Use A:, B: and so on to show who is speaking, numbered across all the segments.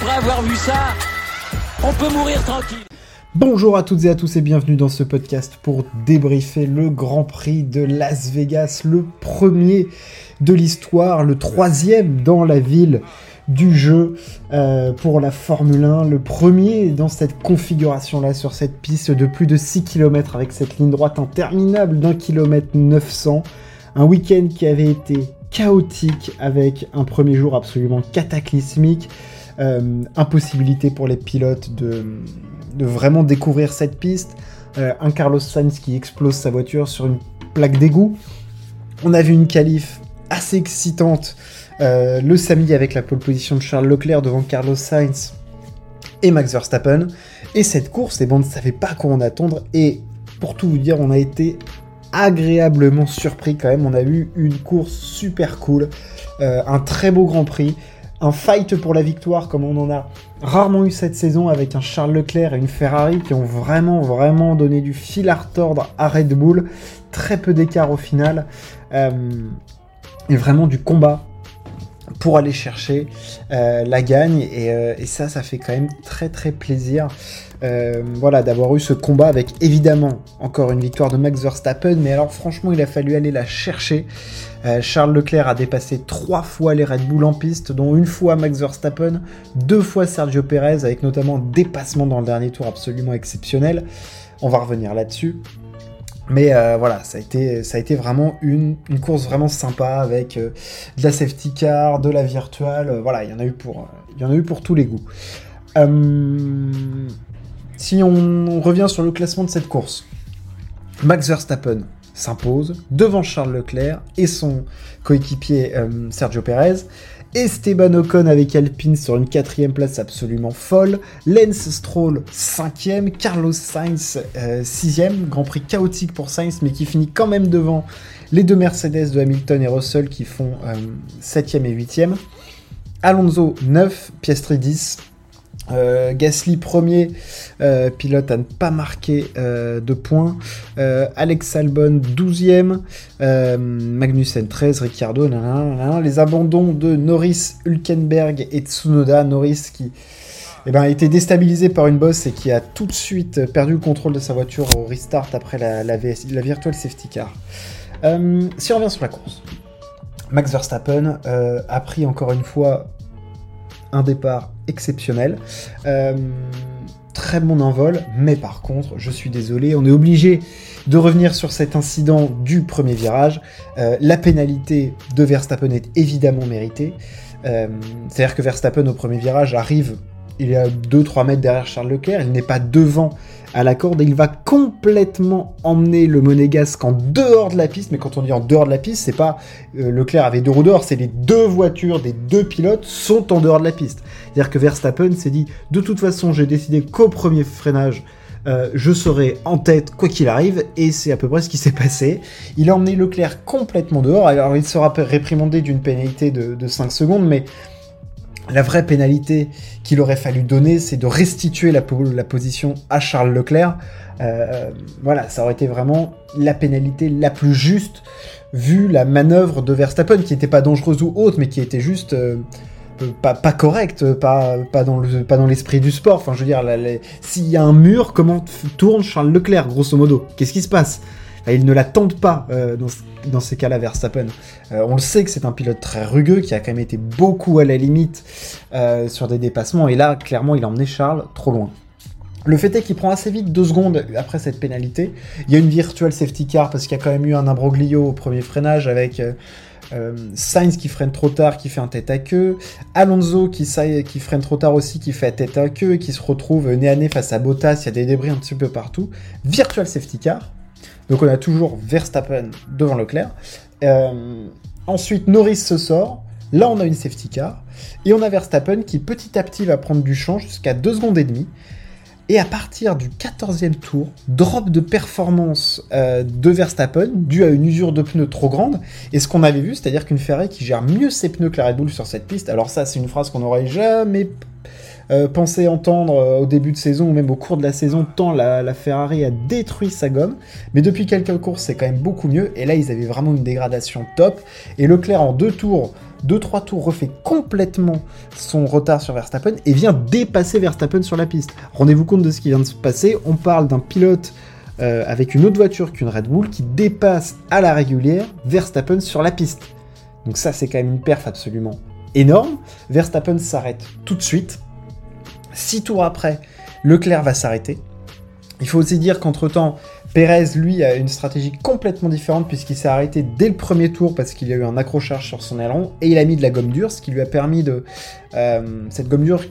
A: après avoir vu ça, on peut mourir tranquille.
B: Bonjour à toutes et à tous et bienvenue dans ce podcast pour débriefer le Grand Prix de Las Vegas, le premier de l'histoire, le troisième dans la ville du jeu euh, pour la Formule 1, le premier dans cette configuration-là sur cette piste de plus de 6 km avec cette ligne droite interminable d'un kilomètre 900. Un week-end qui avait été chaotique avec un premier jour absolument cataclysmique, impossibilité pour les pilotes de, vraiment découvrir cette piste, euh, un Carlos Sainz qui explose sa voiture sur une plaque d'égout. On a vu une qualif assez excitante euh, le samedi avec la pole position de Charles Leclerc devant Carlos Sainz et Max Verstappen. Et cette course, et bon, on ne savait pas quoi en attendre. Et pour tout vous dire, on a été agréablement surpris quand même. On a eu une course super cool, euh, un très beau Grand Prix, un fight pour la victoire comme on en a rarement eu cette saison avec un Charles Leclerc et une Ferrari qui ont vraiment vraiment donné du fil à retordre à Red Bull. Très peu d'écart au final. Euh, et vraiment du combat pour aller chercher euh, la gagne et, et, ça ça fait quand même très très plaisir euh, voilà d'avoir eu ce combat avec évidemment encore une victoire de Max Verstappen mais alors franchement il a fallu aller la chercher. Euh, Charles Leclerc a dépassé trois fois les Red Bull en piste dont une fois Max Verstappen deux fois Sergio Perez avec notamment un dépassement dans le dernier tour absolument exceptionnel on va revenir là-dessus. Mais euh, voilà, ça a, été, vraiment une, course vraiment sympa avec de la safety car, de la virtuelle, voilà, il y il y en a eu pour tous les goûts. Si on, revient sur le classement de cette course, Max Verstappen s'impose devant Charles Leclerc et son coéquipier Sergio Perez. Esteban Ocon avec Alpine sur une quatrième place absolument folle, Lance Stroll cinquième, Carlos Sainz euh, sixième, Grand Prix chaotique pour Sainz mais qui finit quand même devant les deux Mercedes de Hamilton et Russell qui font euh, septième et huitième, Alonso 9, Piastri 10, euh, Gasly premier euh, pilote à ne pas marquer euh, de points. Alex Albon 12e. Magnussen 13. Ricciardo. Nanana, les abandons de Norris, Hülkenberg et Tsunoda. Norris qui eh ben, a été déstabilisé par une bosse et qui a tout de suite perdu le contrôle de sa voiture au restart après la, la Virtual Safety Car. si on revient sur la course. Max Verstappen a pris encore une fois un départ exceptionnel. Euh, très bon envol, mais par contre, je suis désolé, on est obligé de revenir sur cet incident du premier virage. Euh, la pénalité de Verstappen est évidemment méritée. Euh, C'est-à-dire que Verstappen au premier virage arrive, il est à 2-3 mètres derrière Charles Leclerc, il n'est pas devant à la corde et il va complètement emmener le monégasque en dehors de la piste. Mais quand on dit en dehors de la piste, c'est pas euh, Leclerc avait deux roues dehors, c'est les deux voitures des deux pilotes sont en dehors de la piste. C'est-à-dire que Verstappen s'est dit de toute façon, j'ai décidé qu'au premier freinage, euh, je serai en tête quoi qu'il arrive, et c'est à peu près ce qui s'est passé. Il a emmené Leclerc complètement dehors, alors il sera réprimandé d'une pénalité de, de 5 secondes, mais la vraie pénalité qu'il aurait fallu donner, c'est de restituer la, position à Charles Leclerc. Euh, voilà, ça aurait été vraiment la pénalité la plus juste, vu la manœuvre de Verstappen, qui n'était pas dangereuse ou autre, mais qui était juste euh, pas, pas correcte, pas, dans l'esprit le, du sport. Enfin, je veux dire, s'il y a un mur, comment tourne Charles Leclerc, grosso modo? Qu'est-ce qui se passe? Il ne la tente pas euh, dans, dans, ces cas-là, Verstappen. Euh, on le sait que c'est un pilote très rugueux, qui a quand même été beaucoup à la limite euh, sur des dépassements, et là, clairement, il a emmené Charles trop loin. Le fait est qu'il prend assez vite deux secondes après cette pénalité. Il y a une virtual safety car parce qu'il y a quand même eu un imbroglio au premier freinage avec euh, Sainz qui freine trop tard, qui fait un tête à queue. Alonso qui, qui freine trop tard aussi, qui fait tête à queue et qui se retrouve nez à nez face à Bottas. Il y a des débris un petit peu partout. Virtual safety car. Donc on a toujours Verstappen devant Leclerc. Euh, ensuite, Norris se sort. Là, on a une safety car. Et on a Verstappen qui petit à petit va prendre du champ jusqu'à 2 secondes et demie. Et à partir du 14e tour, drop de performance euh, de Verstappen dû à une usure de pneus trop grande. Et ce qu'on avait vu, c'est-à-dire qu'une Ferrari qui gère mieux ses pneus que la Red Bull sur cette piste. Alors ça, c'est une phrase qu'on n'aurait jamais pensait entendre au début de saison ou même au cours de la saison, tant la, Ferrari a détruit sa gomme. Mais depuis quelques courses, c'est quand même beaucoup mieux. Et là, ils avaient vraiment une dégradation top. Et Leclerc, en deux tours, deux trois tours, refait complètement son retard sur Verstappen et vient dépasser Verstappen sur la piste. Rendez-vous compte de ce qui vient de se passer. On parle d'un pilote euh, avec une autre voiture qu'une Red Bull qui dépasse à la régulière Verstappen sur la piste. Donc ça, c'est quand même une perf absolument énorme. Verstappen s'arrête tout de suite. Six tours après, Leclerc va s'arrêter. Il faut aussi dire qu'entre-temps, Pérez, lui, a une stratégie complètement différente puisqu'il s'est arrêté dès le premier tour parce qu'il y a eu un accrochage sur son aileron et il a mis de la gomme dure, ce qui lui a permis de... Euh, cette gomme dure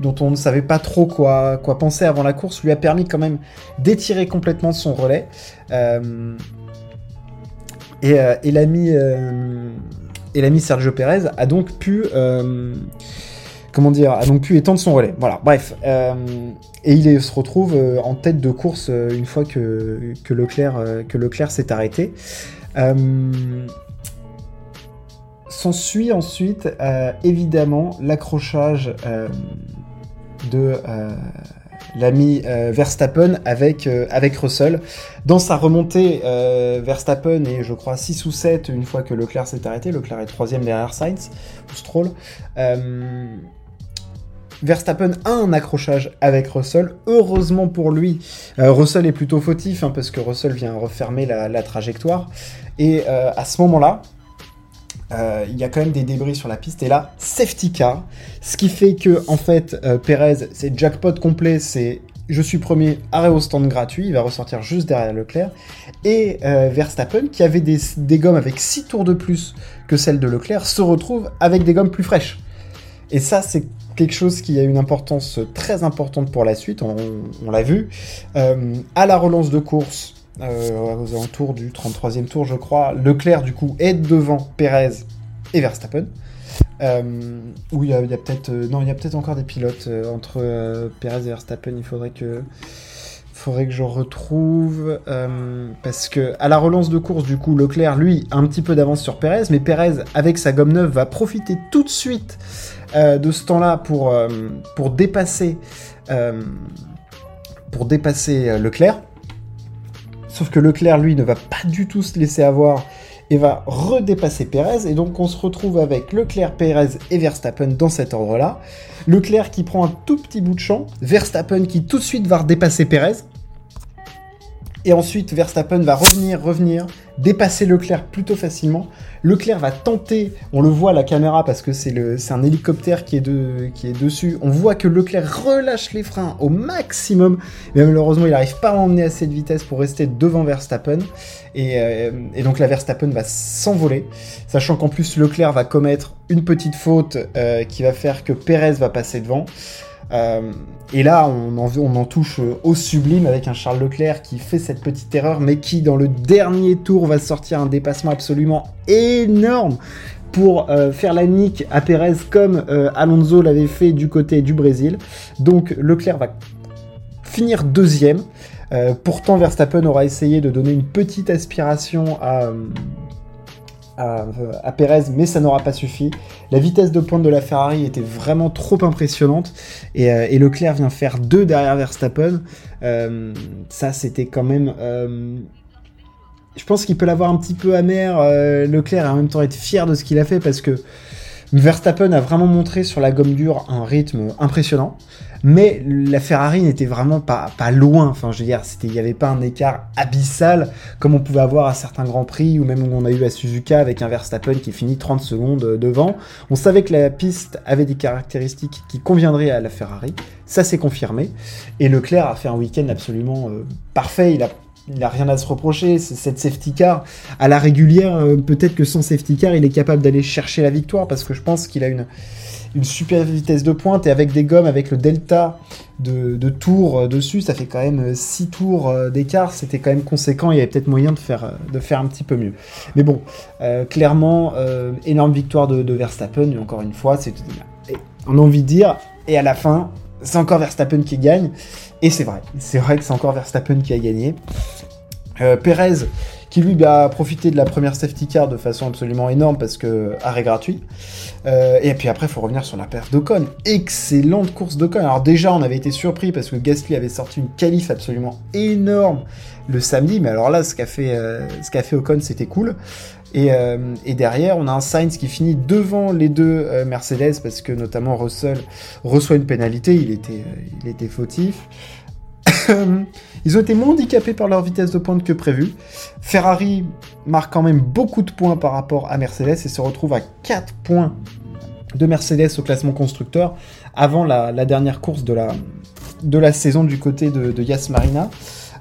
B: dont on ne savait pas trop quoi, quoi penser avant la course, lui a permis quand même d'étirer complètement son relais. Euh, et, euh, et l'ami Sergio Pérez a donc pu comment dire a donc pu étendre son relais. Voilà, bref. et il se retrouve en tête de course une fois que, que Leclerc, que Leclerc s'est arrêté. S'ensuit ensuite évidemment l'accrochage de euh, l'ami euh, Verstappen avec, euh, avec Russell. Dans sa remontée, Verstappen est, je crois, 6 ou 7 une fois que Leclerc s'est arrêté. Leclerc est troisième derrière Sainz, ou Stroll. Verstappen a un accrochage avec Russell. Heureusement pour lui, Russell est plutôt fautif hein, parce que Russell vient refermer la, trajectoire. Et à ce moment-là, euh, il y a quand même des débris sur la piste. Et là, safety car. Ce qui fait que, en fait, euh, Perez, c'est jackpot complet, c'est je suis premier, arrêt au stand gratuit, il va ressortir juste derrière Leclerc. Et euh, Verstappen, qui avait des, gommes avec 6 tours de plus que celle de Leclerc, se retrouve avec des gommes plus fraîches. Et ça, c'est quelque chose qui a une importance très importante pour la suite, on, l'a vu. à la relance de course, euh, aux alentours du 33e tour, je crois. Leclerc, du coup, est devant Perez et Verstappen. Euh, il y a, peut-être euh, non encore des pilotes entre Perez et Verstappen il faudrait que faudrait que je retrouve parce que à la relance de course du coup Leclerc lui a un petit peu d'avance sur Perez mais Perez avec sa gomme neuve va profiter tout de suite de ce temps-là pour dépasser pour dépasser Leclerc Sauf que Leclerc, lui, ne va pas du tout se laisser avoir et va redépasser Perez. Et donc on se retrouve avec Leclerc, Perez et Verstappen dans cet ordre-là. Leclerc qui prend un tout petit bout de champ. Verstappen qui tout de suite va redépasser Perez. Et ensuite, Verstappen va revenir, revenir, dépasser Leclerc plutôt facilement. Leclerc va tenter, on le voit à la caméra parce que c'est un hélicoptère qui est, dessus. On voit que Leclerc relâche les freins au maximum, mais malheureusement il n'arrive pas à emmener assez de vitesse pour rester devant Verstappen. Et, euh, donc la Verstappen va s'envoler, sachant qu'en plus Leclerc va commettre une petite faute euh, qui va faire que Perez va passer devant. Euh, et là, on en, touche au sublime avec un Charles Leclerc qui fait cette petite erreur, mais qui, dans le dernier tour, va sortir un dépassement absolument énorme pour euh, faire la nique à Perez comme euh, Alonso l'avait fait du côté du Brésil. Donc Leclerc va finir deuxième. pourtant, Verstappen aura essayé de donner une petite aspiration à, à, à Perez, mais ça n'aura pas suffi. La vitesse de pointe de la Ferrari était vraiment trop impressionnante et, euh, Leclerc vient faire deux derrière Verstappen. Euh, ça, c'était quand même. Euh, je pense qu'il peut l'avoir un petit peu amer, Leclerc, et en même temps être fier de ce qu'il a fait parce que Verstappen a vraiment montré sur la gomme dure un rythme impressionnant mais la Ferrari n'était vraiment pas, loin. Enfin, je veux dire, il n'y avait pas un écart abyssal comme on pouvait avoir à certains grands prix ou même on a eu à Suzuka avec un Verstappen qui finit 30 secondes devant. On savait que la piste avait des caractéristiques qui conviendraient à la Ferrari. Ça s'est confirmé. Et Leclerc a fait un week-end absolument euh, parfait. Il a il n'a rien à se reprocher, cette safety car à la régulière, euh, peut-être que sans safety car, il est capable d'aller chercher la victoire parce que je pense qu'il a une, super vitesse de pointe et avec des gommes, avec le delta de, de tours euh, dessus, ça fait quand même 6 euh, tours d'écart, c'était quand même conséquent, il y avait peut-être moyen de faire, de un petit peu mieux. Mais bon, clairement, énorme victoire de, Verstappen, et encore une fois, c'est, on a envie de dire, et à la fin, c'est encore Verstappen qui gagne, et c'est vrai, c'est vrai que c'est encore Verstappen qui a gagné. Perez qui lui bah, a profité de la première safety car de façon absolument énorme parce que arrêt gratuit. Euh, et puis après, il faut revenir sur la perte d'Ocon. Excellente course d'Ocon. Alors déjà, on avait été surpris parce que Gasly avait sorti une qualif absolument énorme le samedi, mais alors là, ce qu'a fait, euh, ce qu'a fait Ocon, c'était cool. Et, euh, et, derrière, on a un Sainz qui finit devant les deux euh, Mercedes parce que notamment Russell reçoit une pénalité, il était, euh, il était fautif. Ils ont été moins handicapés par leur vitesse de pointe que prévu. Ferrari marque quand même beaucoup de points par rapport à Mercedes et se retrouve à 4 points de Mercedes au classement constructeur avant la, dernière course de la, de la saison du côté de, de Yas Marina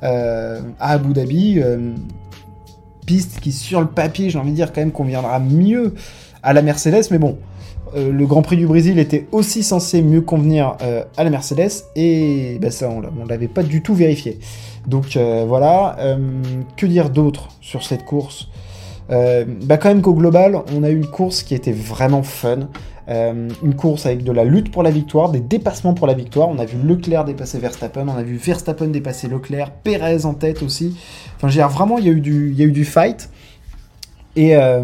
B: à Abu Dhabi. Qui, sur le papier, j'ai envie de dire quand même conviendra mieux à la Mercedes, mais bon, euh, le Grand Prix du Brésil était aussi censé mieux convenir euh, à la Mercedes, et bah, ça, on l'avait pas du tout vérifié. Donc euh, voilà, que dire d'autre sur cette course? Bah quand même qu'au global, on a eu une course qui était vraiment fun. Euh, une course avec de la lutte pour la victoire, des dépassements pour la victoire. On a vu Leclerc dépasser Verstappen, on a vu Verstappen dépasser Leclerc, Perez en tête aussi. Enfin, dire, vraiment, il y, a eu du, il y a eu du fight. Et, euh,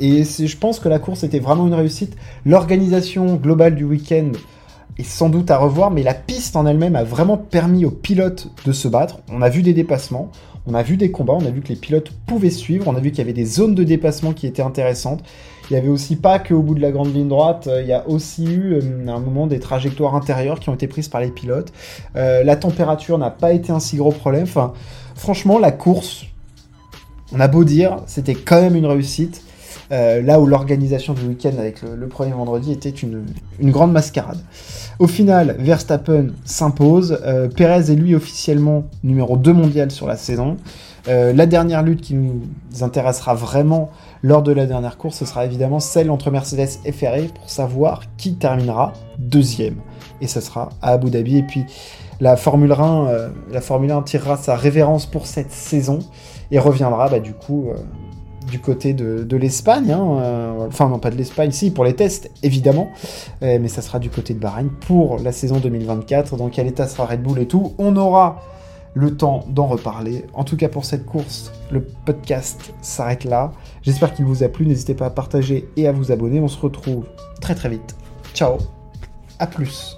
B: et je pense que la course était vraiment une réussite. L'organisation globale du week-end est sans doute à revoir, mais la piste en elle-même a vraiment permis aux pilotes de se battre. On a vu des dépassements, on a vu des combats, on a vu que les pilotes pouvaient suivre, on a vu qu'il y avait des zones de dépassement qui étaient intéressantes. Il y avait aussi pas que au bout de la grande ligne droite, il y a aussi eu euh, un moment des trajectoires intérieures qui ont été prises par les pilotes. Euh, la température n'a pas été un si gros problème. Franchement, la course, on a beau dire, c'était quand même une réussite. Euh, là où l'organisation du week-end avec le, premier vendredi était une, grande mascarade. Au final, Verstappen s'impose. Euh, Perez est lui officiellement numéro 2 mondial sur la saison. Euh, la dernière lutte qui nous intéressera vraiment lors de la dernière course, ce sera évidemment celle entre Mercedes et Ferrari pour savoir qui terminera deuxième. Et ce sera à Abu Dhabi. Et puis la Formule 1, euh, la Formule 1 tirera sa révérence pour cette saison et reviendra bah, du coup du côté de, l'Espagne. Hein, euh, enfin non pas de l'Espagne, si pour les tests évidemment, euh, mais ça sera du côté de Bahreïn pour la saison 2024. Dans quel état sera Red Bull et tout. On aura le temps d'en reparler. En tout cas pour cette course, le podcast s'arrête là. J'espère qu'il vous a plu. N'hésitez pas à partager et à vous abonner. On se retrouve très très vite. Ciao. À plus.